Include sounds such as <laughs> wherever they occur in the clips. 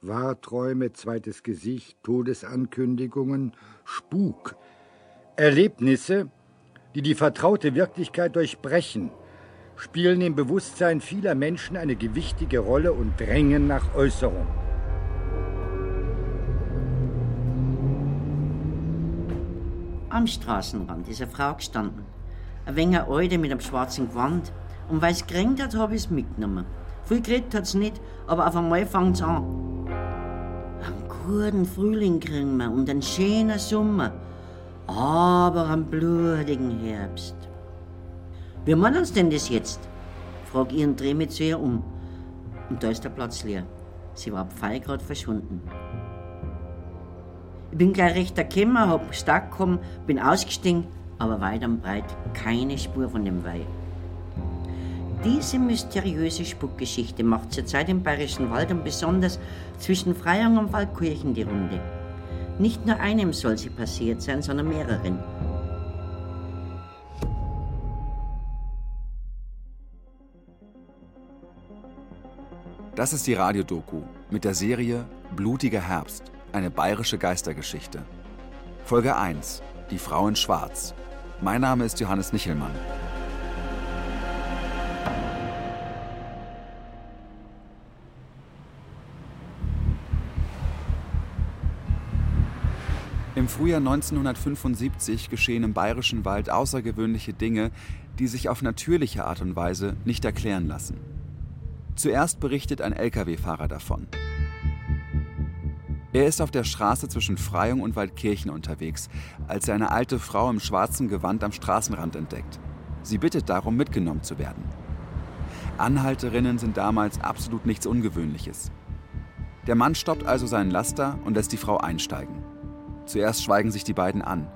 Wahrträume, zweites Gesicht, Todesankündigungen, Spuk. Erlebnisse, die die vertraute Wirklichkeit durchbrechen, spielen im Bewusstsein vieler Menschen eine gewichtige Rolle und drängen nach Äußerung. Am Straßenrand ist eine Frau gestanden. Ein wenig alte mit einem schwarzen Gewand. Und weil es geregnet hat, habe ich es mitgenommen. Viel geredet hat es nicht, aber auf einmal fängt es an. Guten Frühling kriegen wir und einen schönen Sommer. Aber einen blutigen Herbst. Wie meinen Sie denn das jetzt? Frag zu ihr um. Und da ist der Platz leer. Sie war gerade verschwunden. Ich bin gleich recht gekommen, hab stark gekommen, bin ausgestiegen, aber weit und breit keine Spur von dem Weih. Diese mysteriöse Spukgeschichte macht zurzeit im Bayerischen Wald und besonders zwischen Freyung und Waldkirchen die Runde. Nicht nur einem soll sie passiert sein, sondern mehreren. Das ist die Radiodoku mit der Serie Blutiger Herbst eine bayerische Geistergeschichte. Folge 1. Die Frau in Schwarz. Mein Name ist Johannes Nichelmann. Im Frühjahr 1975 geschehen im bayerischen Wald außergewöhnliche Dinge, die sich auf natürliche Art und Weise nicht erklären lassen. Zuerst berichtet ein Lkw-Fahrer davon. Er ist auf der Straße zwischen Freyung und Waldkirchen unterwegs, als er eine alte Frau im schwarzen Gewand am Straßenrand entdeckt. Sie bittet darum, mitgenommen zu werden. Anhalterinnen sind damals absolut nichts Ungewöhnliches. Der Mann stoppt also seinen Laster und lässt die Frau einsteigen. Zuerst schweigen sich die beiden an.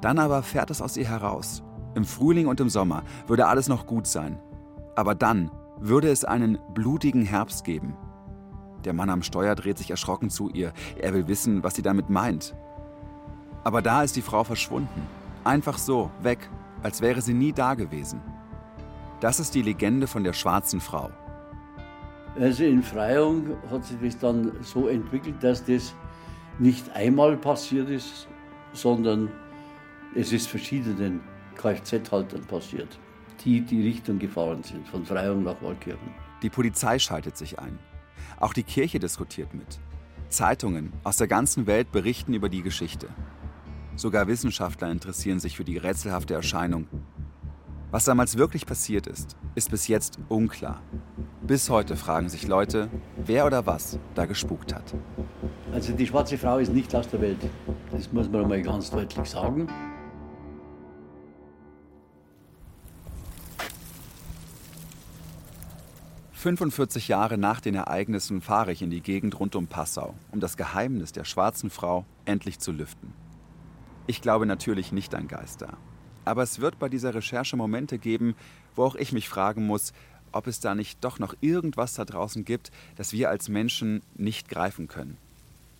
Dann aber fährt es aus ihr heraus. Im Frühling und im Sommer würde alles noch gut sein. Aber dann würde es einen blutigen Herbst geben, der Mann am Steuer dreht sich erschrocken zu ihr. Er will wissen, was sie damit meint. Aber da ist die Frau verschwunden. Einfach so, weg, als wäre sie nie da gewesen. Das ist die Legende von der schwarzen Frau. Also in Freyung hat sich das dann so entwickelt, dass das nicht einmal passiert ist, sondern es ist verschiedenen Kfz-Haltern passiert, die die Richtung gefahren sind, von Freyung nach Waldkirchen. Die Polizei schaltet sich ein. Auch die Kirche diskutiert mit. Zeitungen aus der ganzen Welt berichten über die Geschichte. Sogar Wissenschaftler interessieren sich für die rätselhafte Erscheinung. Was damals wirklich passiert ist, ist bis jetzt unklar. Bis heute fragen sich Leute, wer oder was da gespukt hat. Also die schwarze Frau ist nicht aus der Welt. Das muss man mal ganz deutlich sagen. 45 Jahre nach den Ereignissen fahre ich in die Gegend rund um Passau, um das Geheimnis der schwarzen Frau endlich zu lüften. Ich glaube natürlich nicht an Geister. Aber es wird bei dieser Recherche Momente geben, wo auch ich mich fragen muss, ob es da nicht doch noch irgendwas da draußen gibt, das wir als Menschen nicht greifen können.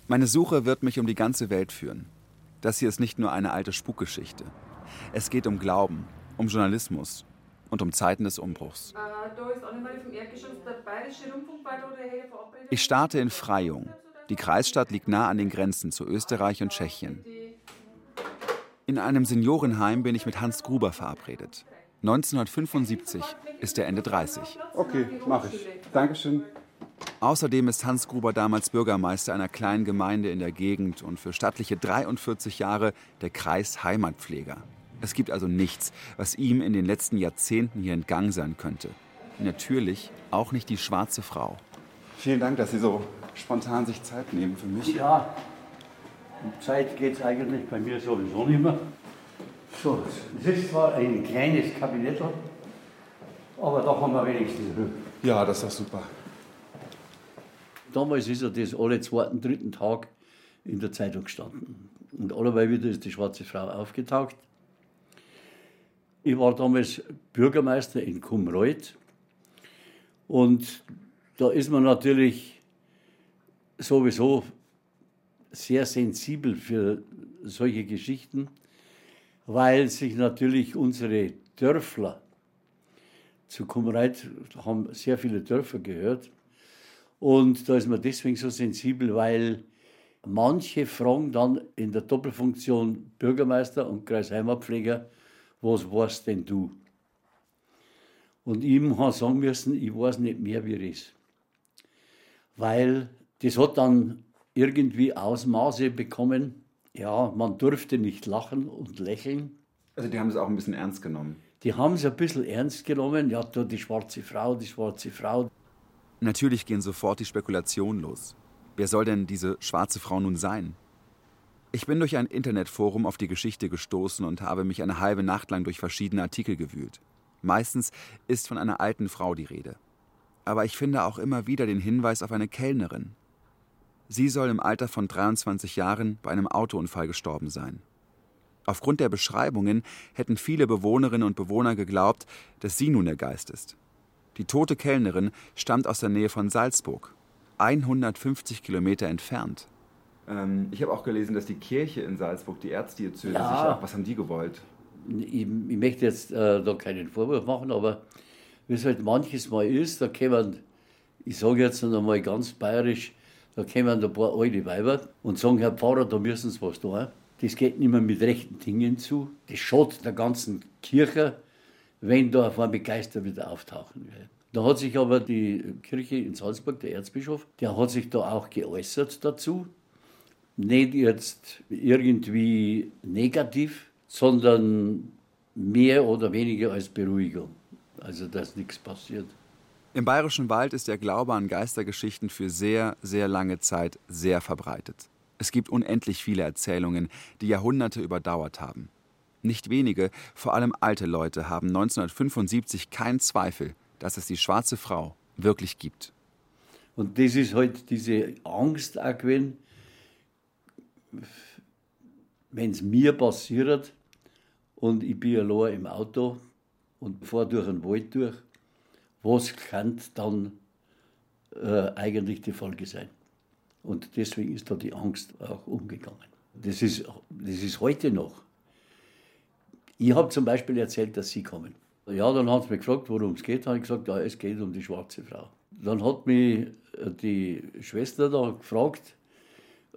Meine Suche wird mich um die ganze Welt führen. Das hier ist nicht nur eine alte Spukgeschichte. Es geht um Glauben, um Journalismus, und um Zeiten des Umbruchs. Ich starte in Freyung. Die Kreisstadt liegt nah an den Grenzen zu Österreich und Tschechien. In einem Seniorenheim bin ich mit Hans Gruber verabredet. 1975 ist er Ende 30. Okay, mache ich. Dankeschön. Außerdem ist Hans Gruber damals Bürgermeister einer kleinen Gemeinde in der Gegend und für stattliche 43 Jahre der Kreisheimatpfleger. Es gibt also nichts, was ihm in den letzten Jahrzehnten hier entgangen sein könnte. Natürlich auch nicht die schwarze Frau. Vielen Dank, dass Sie so spontan sich Zeit nehmen für mich. Ja, um Zeit geht es eigentlich bei mir sowieso nicht mehr. So, es ist zwar ein kleines Kabinett, aber da haben wir wenigstens. Ja, das ist doch super. Damals ist ja das alle zweiten, dritten Tag in der Zeitung gestanden. Und alleweil wieder ist die schwarze Frau aufgetaucht. Ich war damals Bürgermeister in Kumreuth und da ist man natürlich sowieso sehr sensibel für solche Geschichten, weil sich natürlich unsere Dörfler zu Kumreuth haben sehr viele Dörfer gehört Und da ist man deswegen so sensibel, weil manche fragen dann in der Doppelfunktion Bürgermeister und Kreisheimatpfleger, was warst denn du? Und ihm habe sagen müssen, ich weiß nicht mehr, wie es ist. Weil das hat dann irgendwie Ausmaße bekommen. Ja, man durfte nicht lachen und lächeln. Also die haben es auch ein bisschen ernst genommen. Die haben es ein bisschen ernst genommen. Ja, da die schwarze Frau, die schwarze Frau. Natürlich gehen sofort die Spekulationen los. Wer soll denn diese schwarze Frau nun sein? Ich bin durch ein Internetforum auf die Geschichte gestoßen und habe mich eine halbe Nacht lang durch verschiedene Artikel gewühlt. Meistens ist von einer alten Frau die Rede. Aber ich finde auch immer wieder den Hinweis auf eine Kellnerin. Sie soll im Alter von 23 Jahren bei einem Autounfall gestorben sein. Aufgrund der Beschreibungen hätten viele Bewohnerinnen und Bewohner geglaubt, dass sie nun der Geist ist. Die tote Kellnerin stammt aus der Nähe von Salzburg, 150 Kilometer entfernt. Ähm, ich habe auch gelesen, dass die Kirche in Salzburg, die Erzdiözese, Ja. sich auch, was haben die gewollt? Ich, ich möchte jetzt äh, da keinen Vorwurf machen, aber wie es halt manches Mal ist, da kommen, ich sage jetzt noch einmal ganz bayerisch, da kommen ein paar alte Weiber und sagen, Herr Pfarrer, da müssen Sie was tun. Das geht nicht mehr mit rechten Dingen zu. Das schadet der ganzen Kirche, wenn da auf einmal Geister wieder auftauchen. Da hat sich aber die Kirche in Salzburg, der Erzbischof, der hat sich da auch geäußert dazu. Nicht jetzt irgendwie negativ, sondern mehr oder weniger als Beruhigung. Also, dass nichts passiert. Im Bayerischen Wald ist der Glaube an Geistergeschichten für sehr, sehr lange Zeit sehr verbreitet. Es gibt unendlich viele Erzählungen, die Jahrhunderte überdauert haben. Nicht wenige, vor allem alte Leute, haben 1975 keinen Zweifel, dass es die schwarze Frau wirklich gibt. Und das ist halt diese Angst auch wenn es mir passiert und ich bin allein im Auto und fahre durch den Wald durch, was kann dann äh, eigentlich die Folge sein? Und deswegen ist da die Angst auch umgegangen. Das ist, das ist heute noch. Ich habe zum Beispiel erzählt, dass Sie kommen. Ja, dann hat sie mich gefragt, worum es geht. Habe ich gesagt, ja, es geht um die schwarze Frau. Dann hat mich äh, die Schwester da gefragt,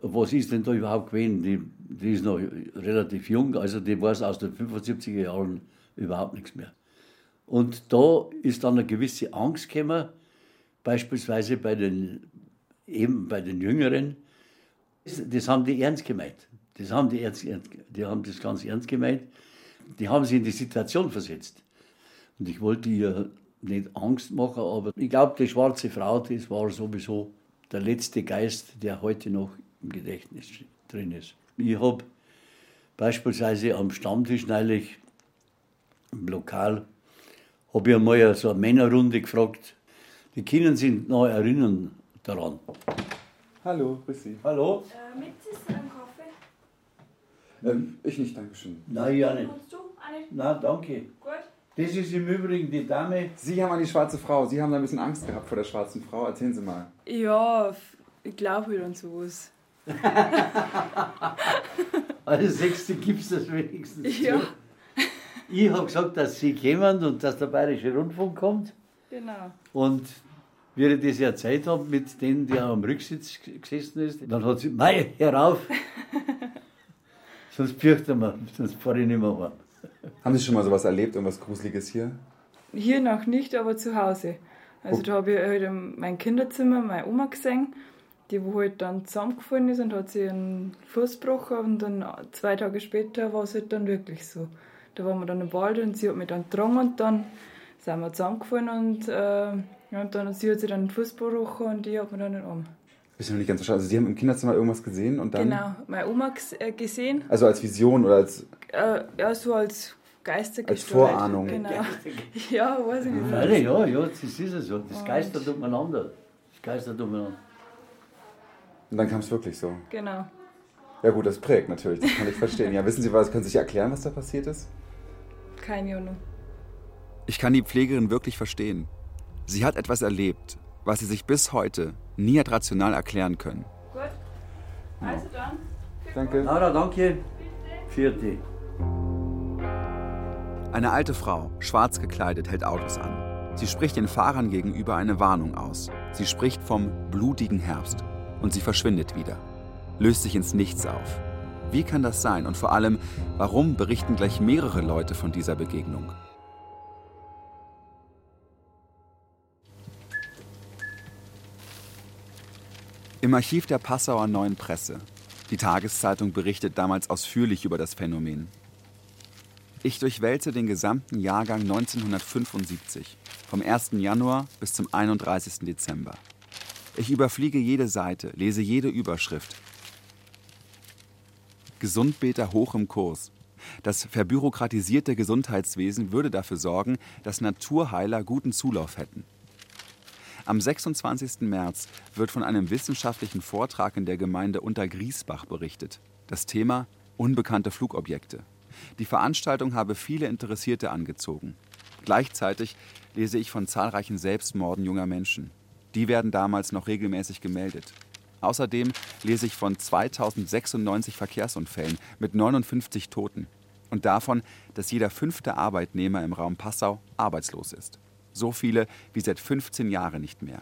was ist denn da überhaupt gewesen? Die, die ist noch relativ jung, also die weiß aus den 75er Jahren überhaupt nichts mehr. Und da ist dann eine gewisse Angst gekommen, beispielsweise bei den, eben bei den Jüngeren. Das haben die ernst gemeint. Das haben die, ernst, die haben das ganz ernst gemeint. Die haben sich in die Situation versetzt. Und ich wollte ihr nicht Angst machen, aber ich glaube, die schwarze Frau, das war sowieso der letzte Geist, der heute noch im Gedächtnis drin ist. Ich habe beispielsweise am Stammtisch neulich im Lokal, habe ich einmal so eine Männerrunde gefragt, die Kinder sind noch erinnern daran. Hallo, grüß Sie. Hallo? Äh, mit ist ein Kaffee. Ähm, ich nicht, Dankeschön. Nein, ja nicht. Nein, danke. Gut. Das ist im Übrigen die Dame. Sie haben an die schwarze Frau. Sie haben da ein bisschen Angst gehabt vor der schwarzen Frau. Erzählen Sie mal. Ja, ich glaube halt an sowas. <laughs> Als Sechste gibt es das wenigstens. Ja. zu. Ich habe gesagt, dass Sie kommen und dass der Bayerische Rundfunk kommt. Genau. Und wie ich das erzählt habe, mit denen, der am Rücksitz gesessen ist, dann hat sie, mei, herauf! <laughs> sonst fürchten wir, sonst fahre ich nicht mehr heim. Haben Sie schon mal sowas erlebt, irgendwas Gruseliges hier? Hier noch nicht, aber zu Hause. Also da habe ich halt in mein Kinderzimmer meine Oma gesehen, die wo halt dann zusammengefallen ist und hat sich einen Fuß gebrochen und dann zwei Tage später war es halt dann wirklich so. Da waren wir dann im Wald und sie hat mich dann getragen und dann sind wir zusammengefallen und, äh, und dann sie hat sich dann den Fuß gebrochen und ich habe mir dann den Arm. Ist noch nicht ganz verstanden. Also Sie haben im Kinderzimmer irgendwas gesehen und dann. Genau, meine Oma äh, gesehen, Also als Vision oder als. äh, ja so als Geistergestalt. Als Vorahnung. Genau. <laughs> Ja, weiß ich nicht. Nein, ja, ja, das ist es so. Das geistert umeinander. Das geistert umeinander. Und dann kam es wirklich so. Genau. Ja gut, das prägt natürlich, das kann ich verstehen. Ja, wissen Sie was, können Sie sich erklären, was da passiert ist? Keine Ahnung. Ich kann die Pflegerin wirklich verstehen. Sie hat etwas erlebt, was sie sich bis heute nie hat rational erklären können. Gut. Also dann. Danke. Laura, danke. Vierte. Eine alte Frau, schwarz gekleidet, hält Autos an. Sie spricht den Fahrern gegenüber eine Warnung aus. Sie spricht vom blutigen Herbst und sie verschwindet wieder, löst sich ins Nichts auf. Wie kann das sein und vor allem, warum berichten gleich mehrere Leute von dieser Begegnung? Im Archiv der Passauer Neuen Presse. Die Tageszeitung berichtet damals ausführlich über das Phänomen. Ich durchwälze den gesamten Jahrgang 1975, vom 1. Januar bis zum 31. Dezember. Ich überfliege jede Seite, lese jede Überschrift. Gesundbeter hoch im Kurs. Das verbürokratisierte Gesundheitswesen würde dafür sorgen, dass Naturheiler guten Zulauf hätten. Am 26. März wird von einem wissenschaftlichen Vortrag in der Gemeinde Untergriesbach berichtet. Das Thema unbekannte Flugobjekte. Die Veranstaltung habe viele Interessierte angezogen. Gleichzeitig lese ich von zahlreichen Selbstmorden junger Menschen. Die werden damals noch regelmäßig gemeldet. Außerdem lese ich von 2096 Verkehrsunfällen mit 59 Toten und davon, dass jeder fünfte Arbeitnehmer im Raum Passau arbeitslos ist. So viele wie seit 15 Jahren nicht mehr.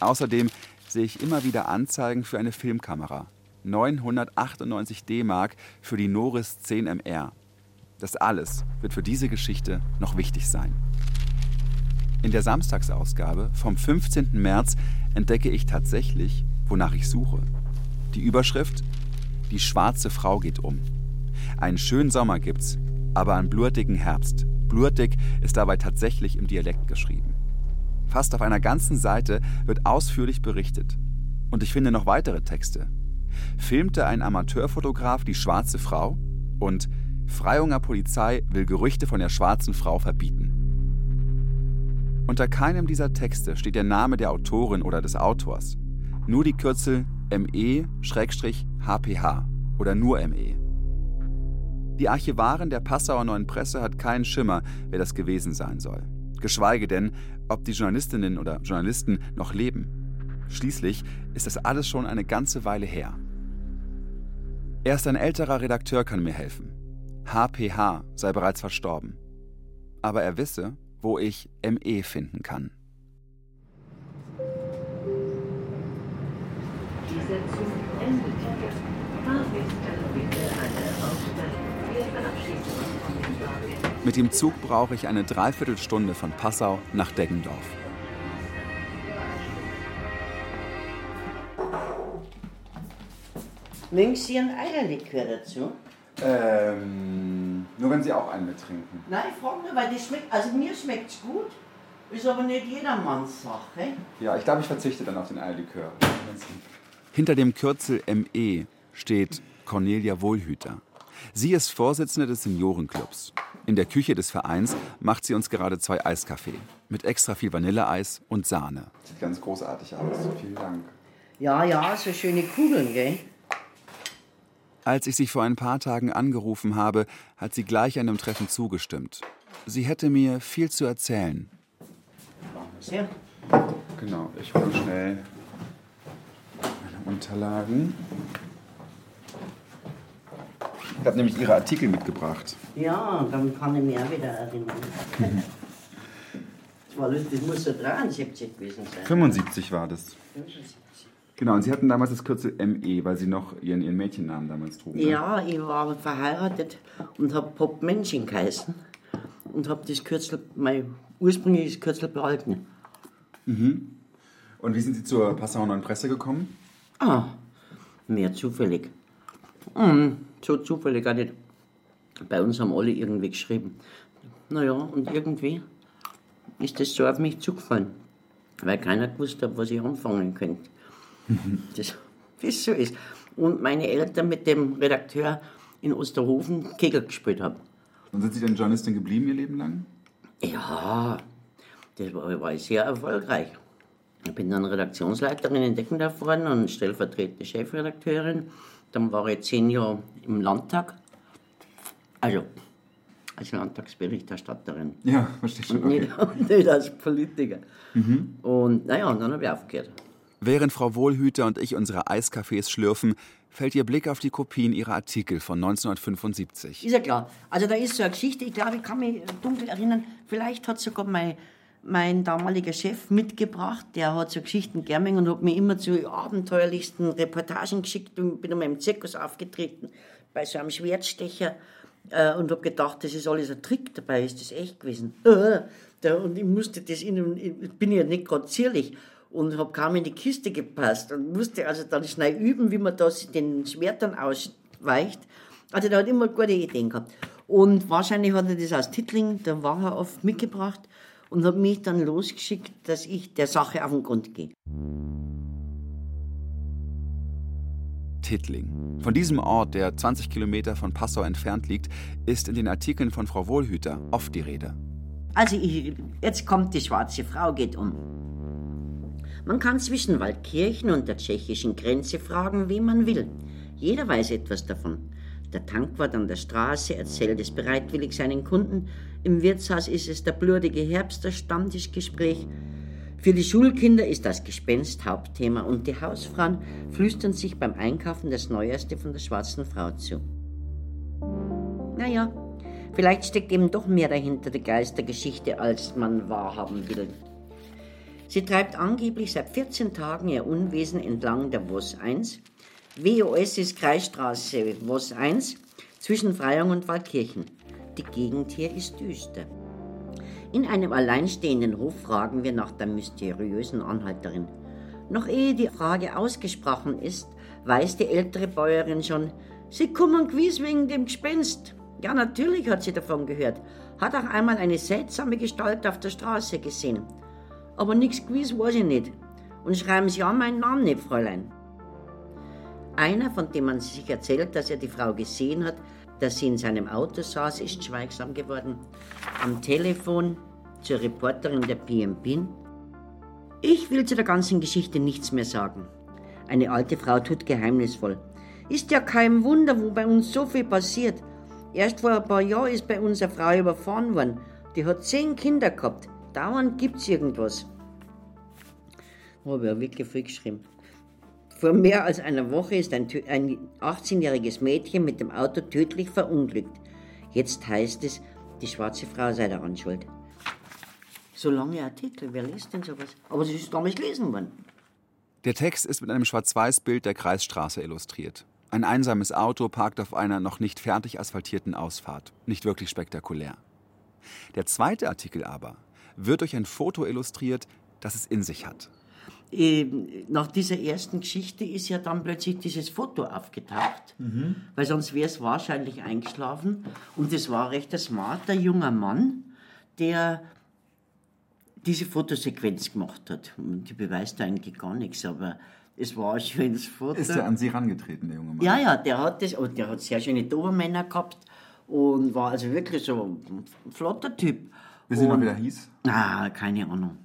Außerdem sehe ich immer wieder Anzeigen für eine Filmkamera. 998 D-Mark für die Noris 10 MR. Das alles wird für diese Geschichte noch wichtig sein. In der Samstagsausgabe vom 15. März entdecke ich tatsächlich, wonach ich suche. Die Überschrift Die schwarze Frau geht um. Einen schönen Sommer gibt's, aber einen blurtigen Herbst. Blurtig ist dabei tatsächlich im Dialekt geschrieben. Fast auf einer ganzen Seite wird ausführlich berichtet. Und ich finde noch weitere Texte. Filmte ein Amateurfotograf die schwarze Frau und Freiunger Polizei will Gerüchte von der schwarzen Frau verbieten. Unter keinem dieser Texte steht der Name der Autorin oder des Autors. Nur die Kürzel ME-HPH oder nur ME. Die Archivarin der Passauer Neuen Presse hat keinen Schimmer, wer das gewesen sein soll. Geschweige denn, ob die Journalistinnen oder Journalisten noch leben. Schließlich ist das alles schon eine ganze Weile her. Erst ein älterer Redakteur kann mir helfen. HPH sei bereits verstorben. Aber er wisse, wo ich ME finden kann. Dieser Zug endet Mit dem Zug brauche ich eine Dreiviertelstunde von Passau nach Deggendorf. Mögen Sie ein Eierlikör dazu? Ähm, nur wenn Sie auch einen mittrinken. Nein, ich frage nur, weil das schmeckt, also mir schmeckt es gut, ist aber nicht jedermanns Sache. Ja, ich glaube, ich verzichte dann auf den Eierlikör. Hinter dem Kürzel ME steht Cornelia Wohlhüter. Sie ist Vorsitzende des Seniorenclubs. In der Küche des Vereins macht sie uns gerade zwei Eiskaffee mit extra viel Vanilleeis und Sahne. Sieht ganz großartig aus. Vielen Dank. Ja, ja, so schöne Kugeln, gell? Als ich sie vor ein paar Tagen angerufen habe, hat sie gleich einem Treffen zugestimmt. Sie hätte mir viel zu erzählen. Ja. Genau, ich hole schnell meine Unterlagen. Ich habe nämlich Ihre Artikel mitgebracht. Ja, dann kann ich mich auch wieder erinnern. das war lustig, das muss so 73 gewesen sein. 75 war das. Genau, und Sie hatten damals das Kürzel ME, weil Sie noch Ihren, Ihren Mädchennamen damals trugen. ne? Ja, ich war verheiratet und habe Pop Menschen geheißen und habe das Kürzel, mein ursprüngliches Kürzel behalten. Und wie sind Sie zur Passauer Neuen Presse gekommen? Ah, mehr zufällig. Hm, so zufällig auch nicht. Bei uns haben alle irgendwie geschrieben. Naja, und irgendwie ist das so auf mich zugefallen, weil keiner gewusst hat, was ich anfangen könnte. Das, wie es so ist. Und meine Eltern mit dem Redakteur in Osterhofen Kegel gespielt haben. Und sind Sie denn Journalistin geblieben Ihr Leben lang? Ja, das war, war sehr erfolgreich. Ich bin dann Redaktionsleiterin in Deckendorf geworden und stellvertretende Chefredakteurin. Dann war ich zehn Jahre im Landtag. Also, als Landtagsberichterstatterin. Ja, verstehe schon. Und Okay. nicht, <laughs> nicht als Politiker. Und naja, und dann habe ich aufgehört. Während Frau Wohlhüter und ich unsere Eiskaffees schlürfen, fällt ihr Blick auf die Kopien ihrer Artikel von 1975. Ist ja klar. Also da ist so eine Geschichte, ich glaube, ich kann mich dunkel erinnern, vielleicht hat sogar mein, mein damaliger Chef mitgebracht. Der hat so Geschichten gerne und hat mir immer zu abenteuerlichsten Reportagen geschickt und bin einmal im Zirkus aufgetreten bei so einem Schwertstecher äh, und habe gedacht, das ist alles ein Trick, dabei ist das echt gewesen. Äh, und ich musste das in, ich bin ja nicht gerade zierlich und habe kaum in die Kiste gepasst und musste also dann schnell üben, wie man das den Schwertern ausweicht. Also der hat immer gute Ideen gehabt. Und wahrscheinlich hat er das aus Tittling, da war er oft mitgebracht und hat mich dann losgeschickt, dass ich der Sache auf den Grund gehe. Tittling. Von diesem Ort, der 20 Kilometer von Passau entfernt liegt, ist in den Artikeln von Frau Wohlhüter oft die Rede. Also ich, jetzt kommt die schwarze Frau, geht um. Man kann zwischen Waldkirchen und der tschechischen Grenze fragen, wie man will. Jeder weiß etwas davon. Der Tankwart an der Straße erzählt es bereitwillig seinen Kunden. Im Wirtshaus ist es der blutige Herbst, das Stammtischgespräch. Für die Schulkinder ist das Gespenst Hauptthema und die Hausfrauen flüstern sich beim Einkaufen das Neueste von der schwarzen Frau zu. Naja, vielleicht steckt eben doch mehr dahinter der Geistergeschichte, als man wahrhaben will. Sie treibt angeblich seit 14 Tagen ihr Unwesen entlang der WOS 1. WOS ist Kreisstraße WOS 1 zwischen Freyung und Waldkirchen. Die Gegend hier ist düster. In einem alleinstehenden Hof fragen wir nach der mysteriösen Anhalterin. Noch ehe die Frage ausgesprochen ist, weiß die ältere Bäuerin schon, sie kommen gewiss wegen dem Gespenst. Ja, natürlich hat sie davon gehört, hat auch einmal eine seltsame Gestalt auf der Straße gesehen. Aber nichts gewiss weiß ich nicht. Und schreiben Sie an meinen Namen nicht, Fräulein. Einer, von dem man sich erzählt, dass er die Frau gesehen hat, dass sie in seinem Auto saß, ist schweigsam geworden. Am Telefon zur Reporterin der PMP. Ich will zu der ganzen Geschichte nichts mehr sagen. Eine alte Frau tut geheimnisvoll. Ist ja kein Wunder, wo bei uns so viel passiert. Erst vor ein paar Jahren ist bei uns eine Frau überfahren worden. Die hat zehn Kinder gehabt. Dauernd gibt's irgendwas. Habe ich wirklich viel geschrieben. Vor mehr als einer Woche ist ein, ein 18-jähriges Mädchen mit dem Auto tödlich verunglückt. Jetzt heißt es, die schwarze Frau sei daran schuld. So lange Artikel, wer liest denn sowas? Aber es ist damals gelesen worden. Der Text ist mit einem Schwarz-Weiß-Bild der Kreisstraße illustriert. Ein einsames Auto parkt auf einer noch nicht fertig asphaltierten Ausfahrt. Nicht wirklich spektakulär. Der zweite Artikel aber wird durch ein Foto illustriert, das es in sich hat. Ähm, nach dieser ersten Geschichte ist ja dann plötzlich dieses Foto aufgetaucht, mhm. weil sonst wäre es wahrscheinlich eingeschlafen. Und es war recht ein smarter junger Mann, der diese Fotosequenz gemacht hat. Die beweist eigentlich gar nichts, aber es war ein schönes Foto. Ist er an Sie herangetreten, der junge Mann? Ja, ja, der hat das, und der hat sehr schöne Dobermänner gehabt und war also wirklich so ein flotter Typ. Wissen Sie noch, wie der hieß? Ah, keine Ahnung.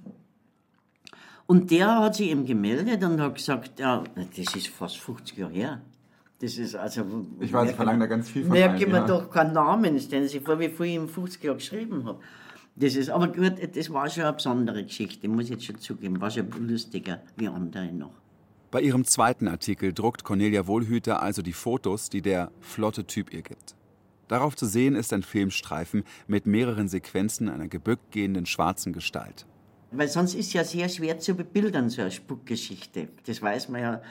Und der hat sich eben gemeldet und hat gesagt, ja, das ist fast 50 Jahre her. Das ist also. Ich weiß, ich verlange da ganz viel von Merke mir ja. doch keinen Namen, stellen Sie sich vor, wie viel ich in 50 Jahren geschrieben habe. Das ist, aber gut, das war schon eine besondere Geschichte, muss ich jetzt schon zugeben. War schon lustiger wie andere noch. Bei ihrem zweiten Artikel druckt Cornelia Wohlhüter also die Fotos, die der flotte Typ ihr gibt. Darauf zu sehen ist ein Filmstreifen mit mehreren Sequenzen einer gebückt gehenden schwarzen Gestalt. Weil sonst ist ja sehr schwer zu bebildern, so eine Spukgeschichte. Das weiß man ja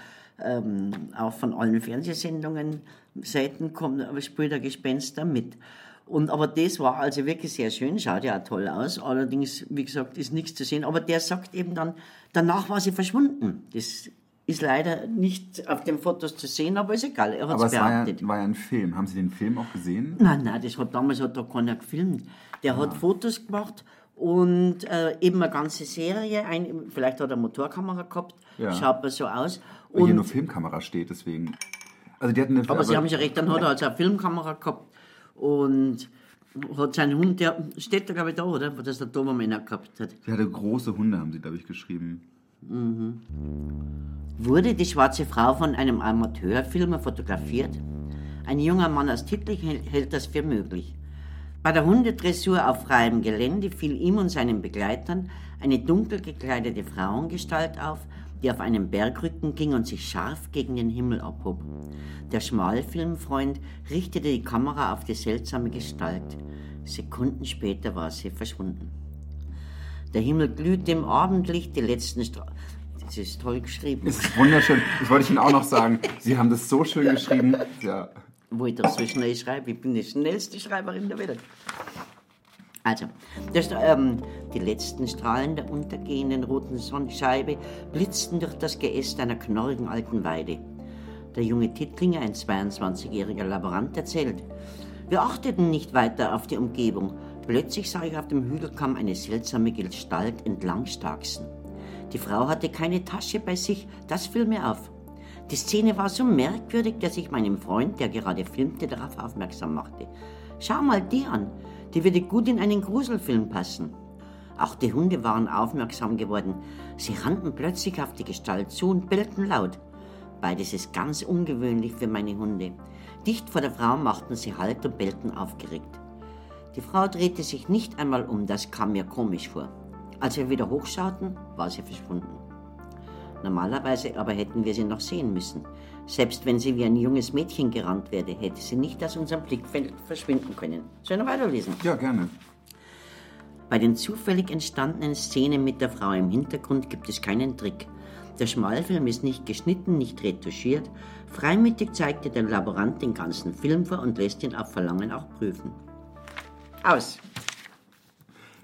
ähm, auch von allen Fernsehsendungen. Seiten kommt, aber spielt der Gespenster mit. Und, aber das war also wirklich sehr schön, schaut ja auch toll aus. Allerdings, wie gesagt, ist nichts zu sehen. Aber der sagt eben dann, danach war sie verschwunden. Das ist leider nicht auf den Fotos zu sehen, aber ist egal, er hat es behauptet. War ja, war ja ein Film. Haben Sie den Film auch gesehen? Nein, nein, das hat damals hat da keiner gefilmt. Der ah. hat Fotos gemacht und äh, eben eine ganze Serie, ein, vielleicht hat er eine Motorkamera gehabt, ja. schaut mal so aus. Weil hier nur Filmkamera steht, deswegen. Also die hatten eine, aber, aber Sie haben ja recht, dann hat er also eine Filmkamera gehabt und hat seinen Hund, der steht da glaube ich da, oder? Wo das der Dobermänner gehabt hat. Sie hatte große Hunde, haben sie, glaube ich, geschrieben. Mhm. Wurde die schwarze Frau von einem Amateurfilmer fotografiert? Ein junger Mann aus Tittlich hält das für möglich. Bei der Hundedressur auf freiem Gelände fiel ihm und seinen Begleitern eine dunkel gekleidete Frauengestalt auf, die auf einem Bergrücken ging und sich scharf gegen den Himmel abhob. Der Schmalfilmfreund richtete die Kamera auf die seltsame Gestalt. Sekunden später war sie verschwunden. Der Himmel glüht im Abendlicht, die letzten Strahlen. Das ist toll geschrieben. Es ist wunderschön. Das wollte ich Ihnen auch noch sagen. Sie haben das so schön geschrieben. <laughs> Ja. Wo ich doch so schnell schreibe. Ich bin die schnellste Schreiberin der Welt. Also, das, ähm, die letzten Strahlen der untergehenden roten Sonnenscheibe blitzten durch das Geäst einer knorrigen alten Weide. Der junge Tittlinger, ein 22-jähriger Laborant, erzählt. Wir achteten nicht weiter auf die Umgebung. Plötzlich sah ich auf dem Hügelkamm eine seltsame Gestalt entlang starksen. Die Frau hatte keine Tasche bei sich, das fiel mir auf. Die Szene war so merkwürdig, dass ich meinem Freund, der gerade filmte, darauf aufmerksam machte. Schau mal die an, die würde gut in einen Gruselfilm passen. Auch die Hunde waren aufmerksam geworden. Sie rannten plötzlich auf die Gestalt zu und bellten laut. Beides ist ganz ungewöhnlich für meine Hunde. Dicht vor der Frau machten sie Halt und bellten aufgeregt. Die Frau drehte sich nicht einmal um, das kam mir komisch vor. Als wir wieder hochschauten, war sie verschwunden. Normalerweise aber hätten wir sie noch sehen müssen. Selbst wenn sie wie ein junges Mädchen gerannt wäre, hätte sie nicht aus unserem Blickfeld verschwinden können. Soll ich noch weiterlesen? Ja, gerne. Bei den zufällig entstandenen Szenen mit der Frau im Hintergrund gibt es keinen Trick. Der Schmalfilm ist nicht geschnitten, nicht retuschiert. Freimütig zeigte der Laborant den ganzen Film vor und lässt ihn auf Verlangen auch prüfen. Aus.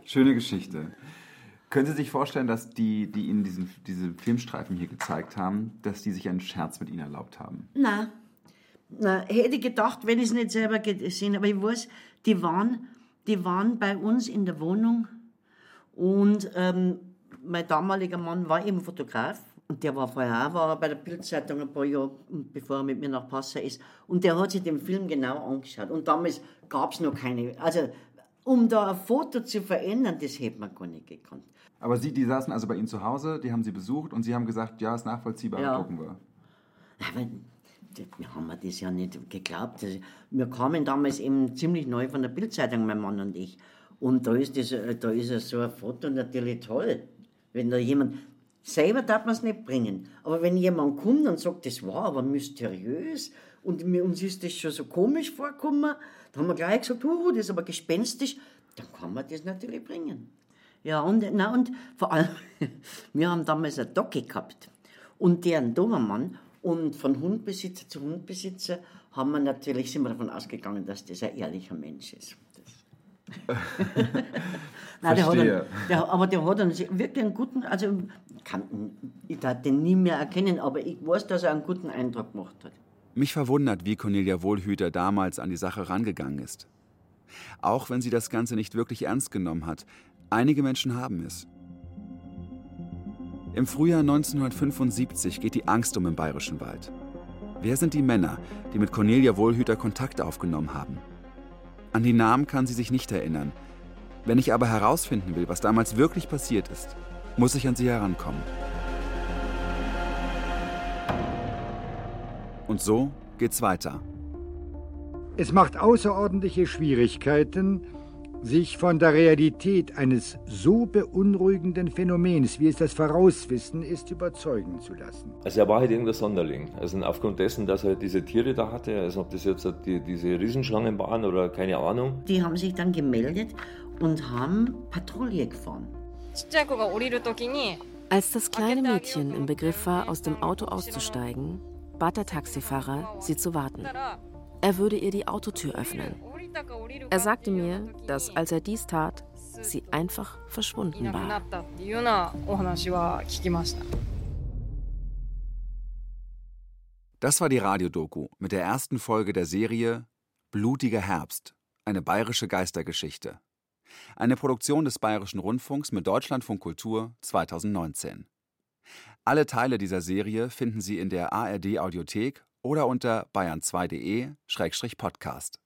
Schöne Geschichte. Können Sie sich vorstellen, dass die, die Ihnen diesen, diese Filmstreifen hier gezeigt haben, dass die sich einen Scherz mit Ihnen erlaubt haben? Na, na hätte ich gedacht, wenn ich es nicht selber gesehen aber ich weiß, die waren, die waren bei uns in der Wohnung und ähm, mein damaliger Mann war eben Fotograf und der war vorher auch war bei der Bildzeitung ein paar Jahre, bevor er mit mir nach Passau ist. Und der hat sich den Film genau angeschaut. Und damals gab es noch keine. Also, um da ein Foto zu verändern, das hätte man gar nicht gekannt. Aber Sie, die saßen also bei Ihnen zu Hause, die haben Sie besucht und Sie haben gesagt, ja, ist nachvollziehbar, Ja. gucken wir. Aber wir haben mir das ja nicht geglaubt. Wir kamen damals eben ziemlich neu von der Bildzeitung, mein Mann und ich. Und da ist, das, da ist ja so ein Foto natürlich toll. Wenn da jemand, selber darf man es nicht bringen, aber wenn jemand kommt und sagt, das war aber mysteriös und mir, uns ist das schon so komisch vorgekommen, dann haben wir gleich gesagt, uh, das ist aber gespenstisch, dann kann man das natürlich bringen. Ja, und, na, und vor allem, <laughs> wir haben damals eine Docke gehabt und deren Dobermann und von Hundbesitzer zu Hundbesitzer haben wir natürlich, sind wir davon ausgegangen, dass das ein ehrlicher Mensch ist. <laughs> Nein, der hat Verstehe. einen, der, aber der hat einen, wirklich einen guten, also kann, ich darf den nie mehr erkennen, aber ich weiß, dass er einen guten Eindruck gemacht hat. Mich verwundert, wie Cornelia Wohlhüter damals an die Sache rangegangen ist. Auch wenn sie das Ganze nicht wirklich ernst genommen hat, einige Menschen haben es. Im Frühjahr 1975 geht die Angst um im Bayerischen Wald. Wer sind die Männer, die mit Cornelia Wohlhüter Kontakt aufgenommen haben? An die Namen kann sie sich nicht erinnern. Wenn ich aber herausfinden will, was damals wirklich passiert ist, muss ich an sie herankommen. Und so geht's weiter. Es macht außerordentliche Schwierigkeiten, sich von der Realität eines so beunruhigenden Phänomens, wie es das Vorauswissen ist, überzeugen zu lassen. Also er war halt irgendein Sonderling. Also aufgrund dessen, dass er diese Tiere da hatte, also ob das jetzt die, diese Riesenschlangen waren oder keine Ahnung. Die haben sich dann gemeldet und haben Patrouille gefahren. Als das kleine Mädchen im Begriff war, aus dem Auto auszusteigen, bat der Taxifahrer, sie zu warten. Er würde ihr die Autotür öffnen. Er sagte mir, dass als er dies tat, sie einfach verschwunden war. Das war die Radiodoku mit der ersten Folge der Serie Blutiger Herbst, eine bayerische Geistergeschichte. Eine Produktion des Bayerischen Rundfunks mit Deutschlandfunk Kultur 2019. Alle Teile dieser Serie finden Sie in der ARD Audiothek oder unter bayern2.de-podcast.